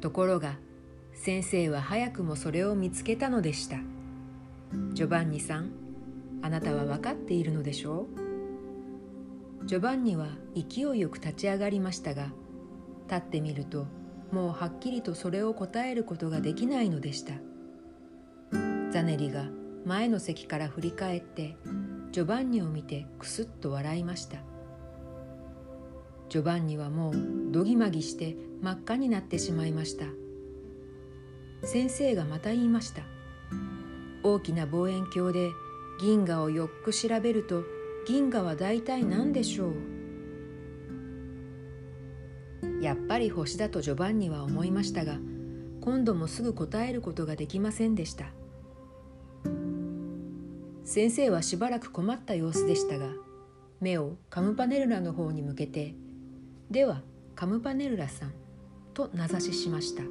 ところが先生は早くもそれを見つけたのでした。ジョバンニさんあなたは分かっているのでしょう？ジョバンニは勢いよく立ち上がりましたが立ってみるともうはっきりとそれを答えることができないのでした。ザネリが前の席から振り返ってジョバンニを見てくすっと笑いました。ジョバンニはもうどぎまぎして真っ赤になってしまいました。先生がまた言いました。大きな望遠鏡で銀河をよく調べると銀河は大体何でしょう？やっぱり星だとジョバンニは思いましたが今度もすぐ答えることができませんでした。先生はしばらく困った様子でしたが目をカムパネルラの方に向けて「ではカムパネルラさん」と名指ししました。